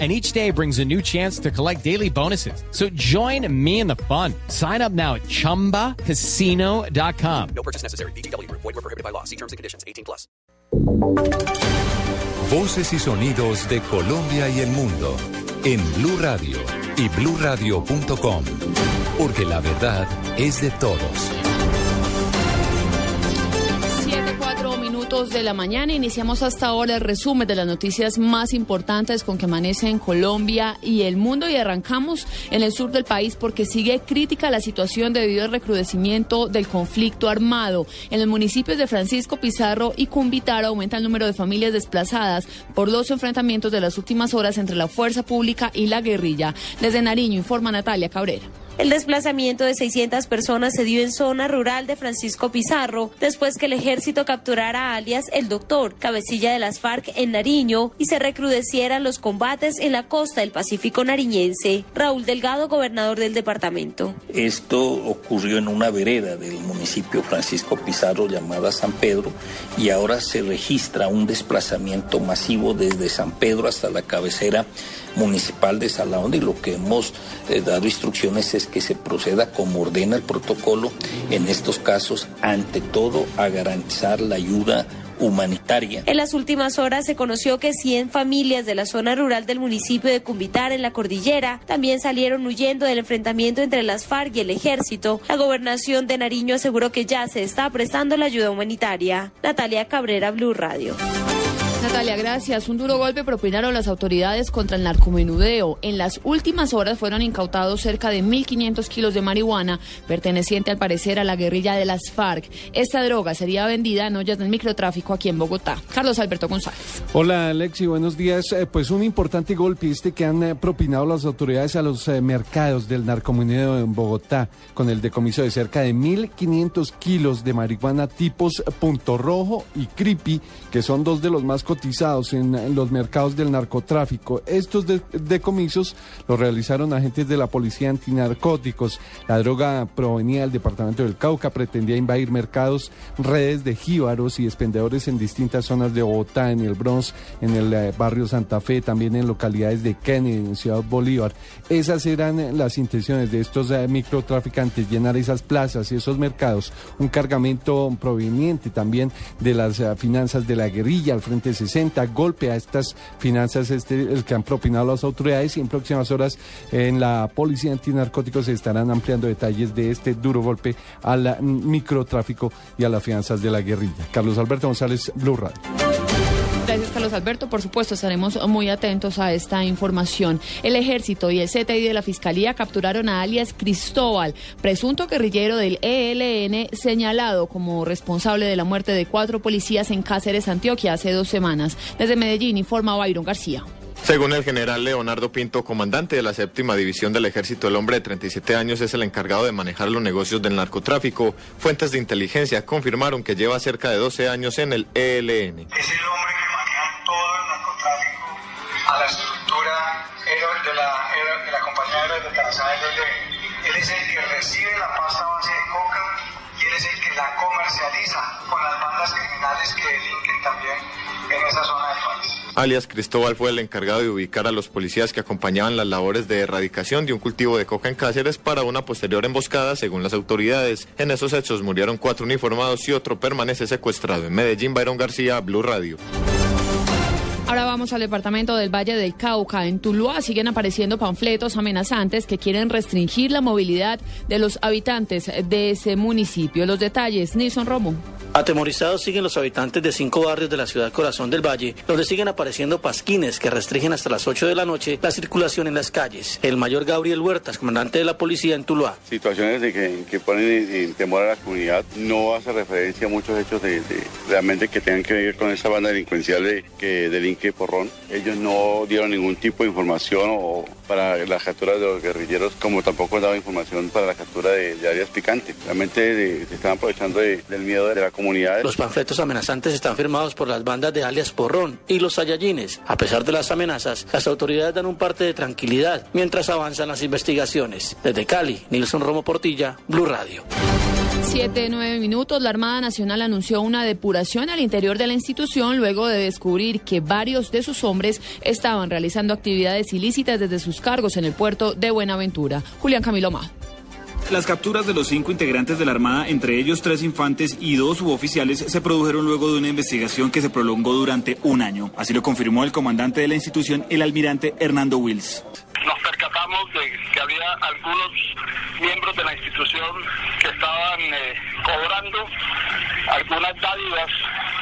and each day brings a new chance to collect daily bonuses. So join me in the fun. Sign up now at ChumbaCasino.com. No purchase necessary. BGW. Void were prohibited by law. See terms and conditions. 18 plus. Voces y sonidos de Colombia y el mundo en Blue Radio y BlueRadio.com. Porque la verdad es de todos. Minutos de la mañana. Iniciamos hasta ahora el resumen de las noticias más importantes con que amanece en Colombia y el mundo y arrancamos en el sur del país porque sigue crítica la situación debido al recrudecimiento del conflicto armado. En los municipios de Francisco Pizarro y Cumbitar aumenta el número de familias desplazadas por los enfrentamientos de las últimas horas entre la fuerza pública y la guerrilla. Desde Nariño informa Natalia Cabrera. El desplazamiento de 600 personas se dio en zona rural de Francisco Pizarro después que el ejército capturara a alias el doctor, cabecilla de las FARC en Nariño, y se recrudecieran los combates en la costa del Pacífico nariñense. Raúl Delgado, gobernador del departamento. Esto ocurrió en una vereda del municipio Francisco Pizarro llamada San Pedro y ahora se registra un desplazamiento masivo desde San Pedro hasta la cabecera municipal de Salaón y lo que hemos eh, dado instrucciones es que se proceda como ordena el protocolo en estos casos, ante todo a garantizar la ayuda humanitaria. En las últimas horas se conoció que 100 familias de la zona rural del municipio de Cumbitar en la cordillera también salieron huyendo del enfrentamiento entre las FARC y el ejército. La gobernación de Nariño aseguró que ya se está prestando la ayuda humanitaria. Natalia Cabrera, Blue Radio. Natalia, gracias. Un duro golpe propinaron las autoridades contra el narcomenudeo. En las últimas horas fueron incautados cerca de 1.500 kilos de marihuana, perteneciente al parecer a la guerrilla de las FARC. Esta droga sería vendida en ollas del microtráfico aquí en Bogotá. Carlos Alberto González. Hola, Alexi, buenos días. Eh, pues un importante golpe este que han eh, propinado las autoridades a los eh, mercados del narcomenudeo en Bogotá, con el decomiso de cerca de 1.500 kilos de marihuana tipos Punto Rojo y Creepy, que son dos de los más cotizados en, los mercados del narcotráfico. Estos decomisos los realizaron agentes de la policía antinarcóticos. La droga provenía del departamento del Cauca, pretendía invadir mercados, redes de jíbaros y expendedores en distintas zonas de Bogotá, en el Bronx, en el eh, barrio Santa Fe, también en localidades de Kennedy, en Ciudad Bolívar. Esas eran las intenciones de estos eh, microtraficantes, llenar esas plazas y esos mercados. Un cargamento proveniente también de las eh, finanzas de la guerrilla al frente de 60, golpe a estas finanzas este, que han propinado las autoridades y en próximas horas en la policía antinarcóticos se estarán ampliando detalles de este duro golpe al microtráfico y a las finanzas de la guerrilla. Carlos Alberto González, Blue Radio. Gracias, Carlos Alberto. Por supuesto, estaremos muy atentos a esta información. El ejército y el CTI de la Fiscalía capturaron a alias Cristóbal, presunto guerrillero del ELN, señalado como responsable de la muerte de cuatro policías en Cáceres, Antioquia, hace dos semanas. Desde Medellín informa Byron García. Según el general Leonardo Pinto, comandante de la séptima división del ejército, el hombre de 37 años es el encargado de manejar los negocios del narcotráfico. Fuentes de inteligencia confirmaron que lleva cerca de 12 años en el ELN. Es el es el que recibe la pasta base de coca y él es el que la comercializa con las bandas criminales que delinquen también en esa zona del país. Alias Cristóbal fue el encargado de ubicar a los policías que acompañaban las labores de erradicación de un cultivo de coca en Cáceres para una posterior emboscada, según las autoridades. En esos hechos murieron cuatro uniformados y otro permanece secuestrado. En Medellín, Byron García, Blue Radio. Ahora vamos al departamento del Valle del Cauca. En Tuluá siguen apareciendo panfletos amenazantes que quieren restringir la movilidad de los habitantes de ese municipio. Los detalles, Nilson Romo. Atemorizados siguen los habitantes de cinco barrios de la ciudad Corazón del Valle, donde siguen apareciendo pasquines que restringen hasta las 8 de la noche la circulación en las calles. El mayor Gabriel Huertas, comandante de la policía en Tuluá. Situaciones de que, ponen en, temor a la comunidad, no hace referencia a muchos hechos de, realmente que tengan que ver con esa banda delincuencial de, que delinque porrón. Ellos no dieron ningún tipo de información o para la captura de los guerrilleros, como tampoco daba información para la captura de, de áreas picantes. Realmente se estaban aprovechando de- del miedo de la comunidad. Los panfletos amenazantes están firmados por las bandas de alias Porrón y los Sayayines. A pesar de las amenazas, las autoridades dan un parte de tranquilidad mientras avanzan las investigaciones. Desde Cali, Nilson Romo Portilla, Blue Radio. Siete, nueve minutos. La Armada Nacional anunció una depuración al interior de la institución luego de descubrir que varios de sus hombres estaban realizando actividades ilícitas desde sus cargos en el puerto de Buenaventura. Julián Camilo Ma. Las capturas de los cinco integrantes de la Armada, entre ellos tres infantes y dos suboficiales, se produjeron luego de una investigación que se prolongó durante un año. Así lo confirmó el comandante de la institución, el almirante Hernando Wills. nos percatamos de que había algunos miembros de la institución estaban eh, cobrando algunas dádivas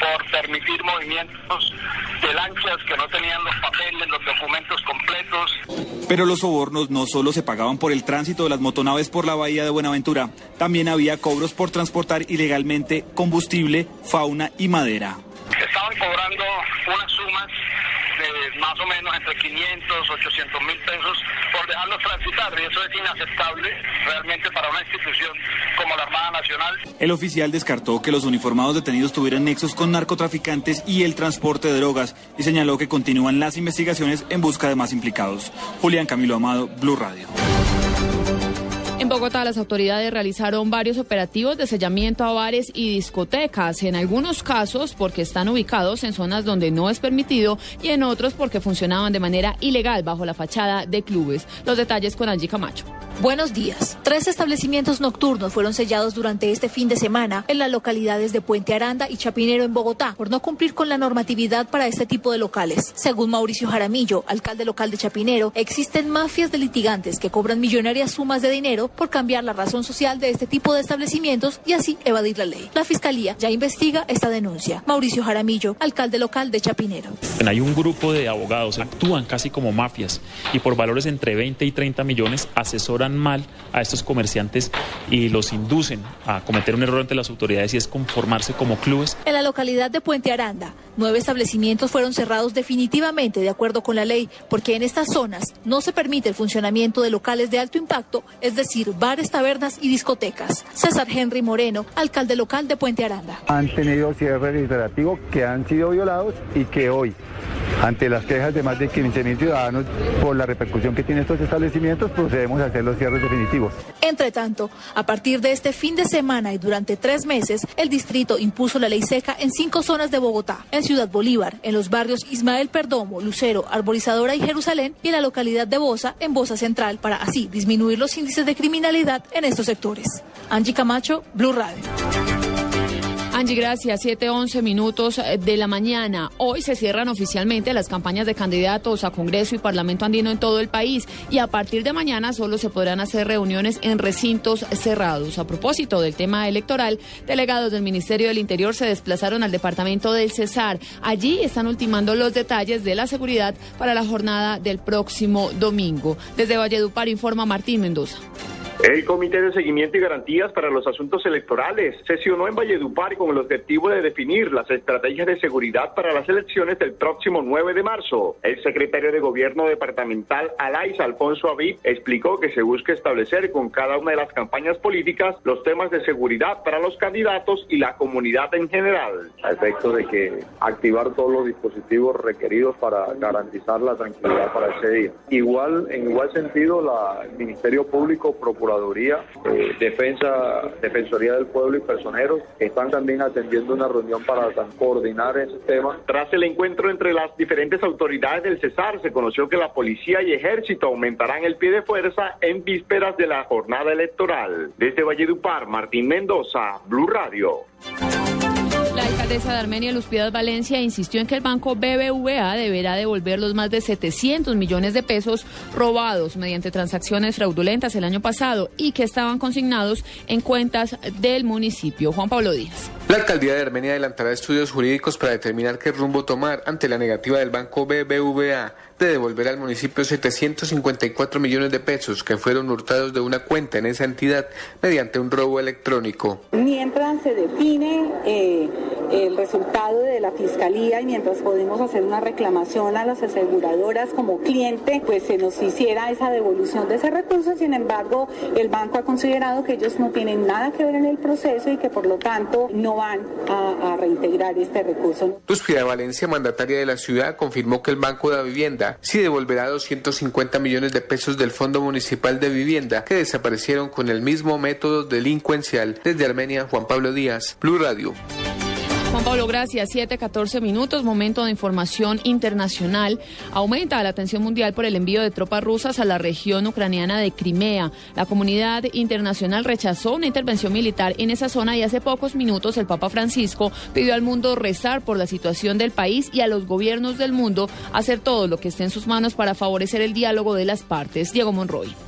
por permitir movimientos de lanchas que no tenían los papeles, los documentos completos. Pero los sobornos no solo se pagaban por el tránsito de las motonaves por la bahía de Buenaventura, también había cobros por transportar ilegalmente combustible, fauna y madera. Estaban cobrando unas sumas más o menos entre 500, 800 mil pesos por dejarlos transitar y eso es inaceptable realmente para una institución como la Armada Nacional. El oficial descartó que los uniformados detenidos tuvieran nexos con narcotraficantes y el transporte de drogas y señaló que continúan las investigaciones en busca de más implicados. Julián Camilo Amado, Blue Radio. En Bogotá, las autoridades realizaron varios operativos de sellamiento a bares y discotecas, en algunos casos porque están ubicados en zonas donde no es permitido y en otros porque funcionaban de manera ilegal bajo la fachada de clubes. Los detalles con Angie Camacho. Buenos días. Tres establecimientos nocturnos fueron sellados durante este fin de semana en las localidades de Puente Aranda y Chapinero en Bogotá por no cumplir con la normatividad para este tipo de locales. Según Mauricio Jaramillo, alcalde local de Chapinero, existen mafias de litigantes que cobran millonarias sumas de dinero por cambiar la razón social de este tipo de establecimientos y así evadir la ley. La fiscalía ya investiga esta denuncia. Mauricio Jaramillo, alcalde local de Chapinero. Hay un grupo de abogados, actúan casi como mafias y por valores entre 20 y 30 millones asesoran mal a estos comerciantes y los inducen a cometer un error ante las autoridades y es conformarse como clubes. En la localidad de Puente Aranda, nueve establecimientos fueron cerrados definitivamente de acuerdo con la ley, porque en estas zonas no se permite el funcionamiento de locales de alto impacto, es decir, bares, tabernas y discotecas. César Henry Moreno, alcalde local de Puente Aranda. han tenido cierre reiterativo que han sido violados y que hoy, ante las quejas de más de 15 mil ciudadanos por la repercusión que tienen estos establecimientos, procedemos a hacer los cierres definitivos. Entre tanto, a partir de este fin de semana y durante tres meses, el distrito impuso la ley seca en cinco zonas de Bogotá, en Ciudad Bolívar, en los barrios Ismael Perdomo, Lucero, Arborizadora y Jerusalén, y en la localidad de Bosa, en Bosa Central, para así disminuir los índices de criminalidad en estos sectores. Angie Camacho, Blue Radio. Angie, gracias. 7, 11 minutos eh, de la mañana. Hoy se cierran oficialmente las campañas de candidatos a Congreso y Parlamento andino en todo el país y a partir de mañana solo se podrán hacer reuniones en recintos cerrados. A propósito del tema electoral, delegados del Ministerio del Interior se desplazaron al departamento del Cesar. Allí están ultimando los detalles de la seguridad para la jornada del próximo domingo. Desde Valledupar informa Martín Mendoza. El Comité de Seguimiento y Garantías para los Asuntos Electorales sesionó en Valledupar con el objetivo de definir las estrategias de seguridad para las elecciones del próximo 9 de marzo. El secretario de Gobierno departamental Alais Alfonso Aviv explicó que se busca establecer con cada una de las campañas políticas los temas de seguridad para los candidatos y la comunidad en general. a efecto de que activar todos los dispositivos requeridos para garantizar la tranquilidad para ese día. Igual, en igual sentido, la el Ministerio Público, Procuraduría, eh, Defensa, Defensoría del Pueblo y Personeros están también atendiendo una reunión para coordinar ese tema. Tras el encuentro entre las diferentes autoridades del Cesar, se conoció que la policía y ejército aumentarán el pie de fuerza en vísperas de la jornada electoral. Desde Valledupar, Martín Mendoza, Blue Radio. La alcaldesa de Armenia, Luz Valencia, insistió en que el banco BBVA deberá devolver los más de 700 millones de pesos robados mediante transacciones fraudulentas el año pasado y que estaban consignados en cuentas del municipio. Juan Pablo Díaz. La alcaldía de Armenia adelantará estudios jurídicos para determinar qué rumbo tomar ante la negativa del banco BBVA de devolver al municipio 754 millones de pesos que fueron hurtados de una cuenta en esa entidad mediante un robo electrónico. Mientras se define eh, el resultado de la fiscalía y mientras podemos hacer una reclamación a las aseguradoras como cliente, pues se nos hiciera esa devolución de ese recurso. Sin embargo, el banco ha considerado que ellos no tienen nada que ver en el proceso y que por lo tanto no van a, a reintegrar este recurso. Luz Valencia, mandataria de la ciudad, confirmó que el Banco de la Vivienda sí devolverá 250 millones de pesos del Fondo Municipal de Vivienda que desaparecieron con el mismo método delincuencial. Desde Armenia, Juan Pablo Díaz, Blue Radio. Juan Pablo, gracias. 7, 14 minutos, momento de información internacional. Aumenta la atención mundial por el envío de tropas rusas a la región ucraniana de Crimea. La comunidad internacional rechazó una intervención militar en esa zona y hace pocos minutos el Papa Francisco pidió al mundo rezar por la situación del país y a los gobiernos del mundo hacer todo lo que esté en sus manos para favorecer el diálogo de las partes. Diego Monroy.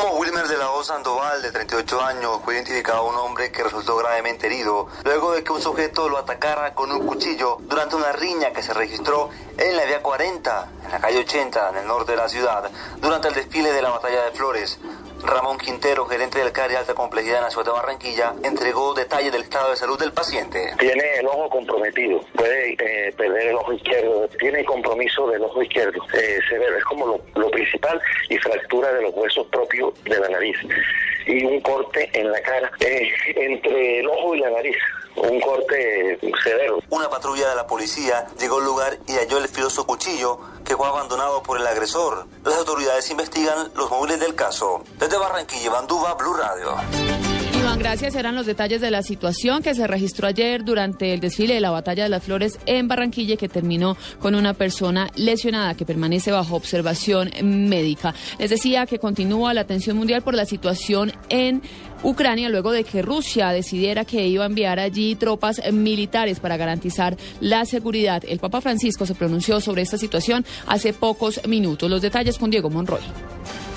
Como Wilmer de la O Sandoval, de 38 años, fue identificado un hombre que resultó gravemente herido luego de que un sujeto lo atacara con un cuchillo durante una riña que se registró en la vía 40, en la calle 80, en el norte de la ciudad, durante el desfile de la Batalla de Flores. Ramón Quintero, gerente del CARI Alta Complejidad en la ciudad de Barranquilla, entregó detalles del estado de salud del paciente. Tiene el ojo comprometido, puede eh, perder el ojo izquierdo, tiene compromiso del ojo izquierdo, eh, severo, es como lo, lo principal y fractura de los huesos propios de la nariz y un corte en la cara eh, entre el ojo y la nariz un corte severo. Una patrulla de la policía llegó al lugar y halló el filoso cuchillo que fue abandonado por el agresor. Las autoridades investigan los móviles del caso. Desde Barranquilla, Bandúa, Blue Radio. Iván, gracias. Eran los detalles de la situación que se registró ayer durante el desfile de la Batalla de las Flores en Barranquilla que terminó con una persona lesionada que permanece bajo observación médica. Les decía que continúa la atención mundial por la situación en Ucrania luego de que Rusia decidiera que iba a enviar allí tropas militares para garantizar la seguridad. El Papa Francisco se pronunció sobre esta situación hace pocos minutos. Los detalles con Diego Monroy.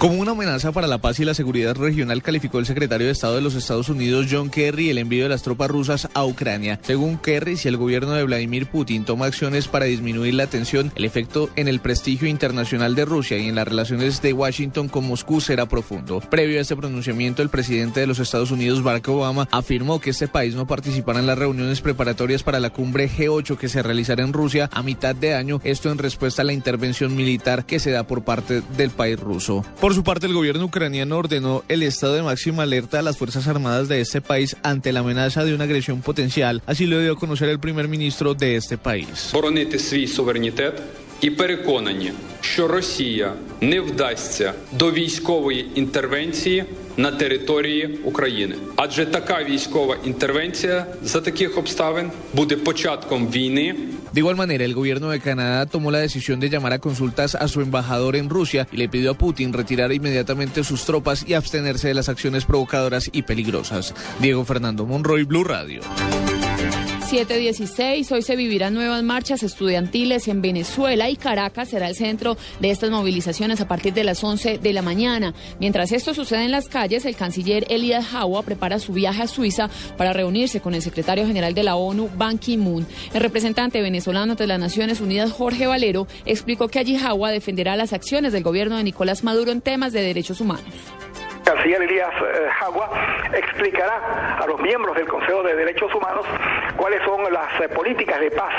Como una amenaza para la paz y la seguridad regional, calificó el secretario de Estado de los Estados Unidos, John Kerry, el envío de las tropas rusas a Ucrania. Según Kerry, si el gobierno de Vladimir Putin toma acciones para disminuir la tensión, el efecto en el prestigio internacional de Rusia y en las relaciones de Washington con Moscú será profundo. Previo a este pronunciamiento, el presidente de los Estados Unidos, Barack Obama, afirmó que este país no participará en las reuniones preparatorias para la cumbre G8 que se realizará en Rusia a mitad de año, esto en respuesta a la intervención militar que se da por parte del país ruso. Por su parte, el gobierno ucraniano ordenó el estado de máxima alerta a las Fuerzas Armadas de este país ante la amenaza de una agresión potencial. Así lo dio a conocer el primer ministro de este país Боронити свій суверенітет і переконані, що Росія не вдасться до військової інтервенції на території України. Адже така військова інтервенція за таких обставин буде початком війни De igual manera, el gobierno de Canadá tomó la decisión de llamar a consultas a su embajador en Rusia y le pidió a Putin retirar inmediatamente sus tropas y abstenerse de las acciones provocadoras y peligrosas. Diego Fernando Monroy, Blue Radio. 716. Hoy se vivirán nuevas marchas estudiantiles en Venezuela y Caracas será el centro de estas movilizaciones a partir de las 11 de la mañana. Mientras esto sucede en las calles, el canciller Elias Hawa prepara su viaje a Suiza para reunirse con el secretario general de la ONU, Ban Ki-moon. El representante venezolano ante las Naciones Unidas, Jorge Valero, explicó que allí Hawa defenderá las acciones del gobierno de Nicolás Maduro en temas de derechos humanos canciller Elías eh, Jagua explicará a los miembros del Consejo de Derechos Humanos cuáles son las eh, políticas de paz,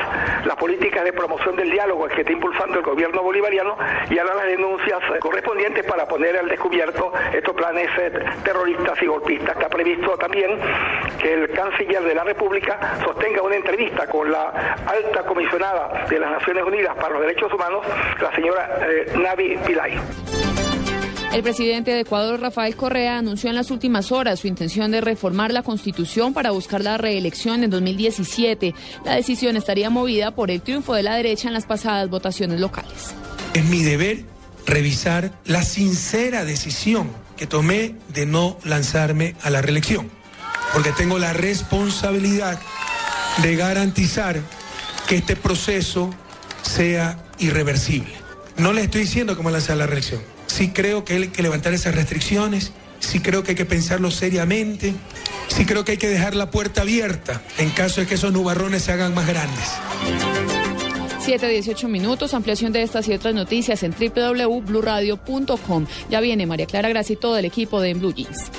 las políticas de promoción del diálogo que está impulsando el gobierno bolivariano y hará las denuncias eh, correspondientes para poner al descubierto estos planes terroristas y golpistas. Está previsto también que el canciller de la República sostenga una entrevista con la alta comisionada de las Naciones Unidas para los Derechos Humanos, la señora Navi Pillay. El presidente de Ecuador, Rafael Correa, anunció en las últimas horas su intención de reformar la constitución para buscar la reelección en 2017. La decisión estaría movida por el triunfo de la derecha en las pasadas votaciones locales. Es mi deber revisar la sincera decisión que tomé de no lanzarme a la reelección, porque tengo la responsabilidad de garantizar que este proceso sea irreversible. No le estoy diciendo lance a la reelección sí creo que hay que levantar esas restricciones, sí creo que hay que pensarlo seriamente, sí creo que hay que dejar la puerta abierta en caso de que esos nubarrones se hagan más grandes. 7, 18 minutos, ampliación de estas y otras noticias en www.bluradio.com. Ya viene María Clara Gracia y todo el equipo de Blue Jeans.